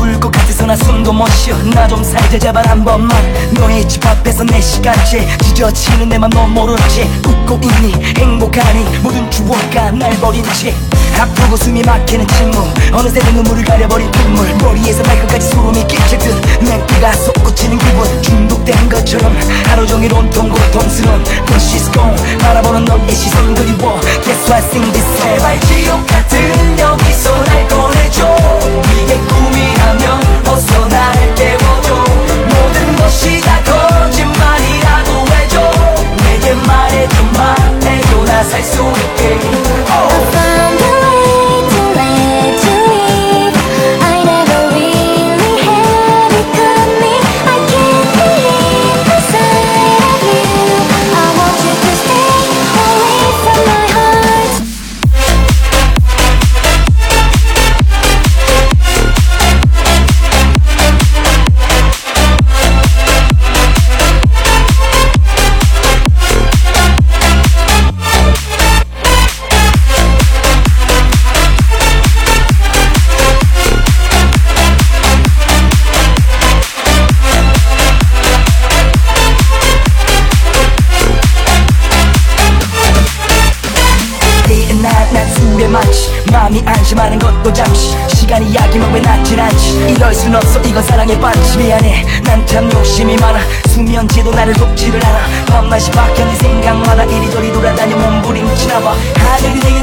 죽을 것 같아서 나 숨도 못 쉬어. 나 좀 살자 제발 한 번만. 너의 집 앞에서 내 시간째. 지저치는 내 맘 너 모르지. 웃고 있니? 행복하니? 모든 추억과 날 버린 채. 아프고 숨이 막히는 침묵. 어느새 내 눈물을 가려버린 눈물. 머리에서 발끝까지 소름이 끼치듯 내 피가 솟구치는 기분. 중독된 것처럼 하루 종일 온통 고통스러운 Push is gone. 바라보는 너의 시선 그리워. Guess what? Sing this. 제발 지옥 night 난 술에 마치 마음이 안심하는 것도 잠시. 시간이 약이면 왜 낫질 않지? 이럴 순 없어. 이건 사랑의 반지 미안해. 난 참 욕심이 많아. 수면제도 나를 돕지를 않아. 밤낮이 바뀌어 네 생각마다 이리저리 돌아다녀 몸부림치나 봐. 하늘이 내게